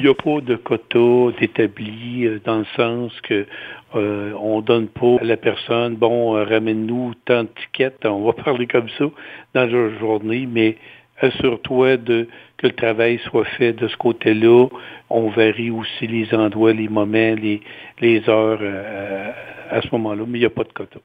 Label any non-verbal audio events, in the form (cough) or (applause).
Il n'y a pas de quota d'établi euh, dans le sens que euh, on donne pas à la personne, bon, euh, ramène-nous tant de tickets, on va (laughs) parler comme ça dans la journée, mais assure-toi de que le travail soit fait de ce côté-là. On varie aussi les endroits, les moments, les, les heures euh, à ce moment-là, mais il n'y a pas de quota.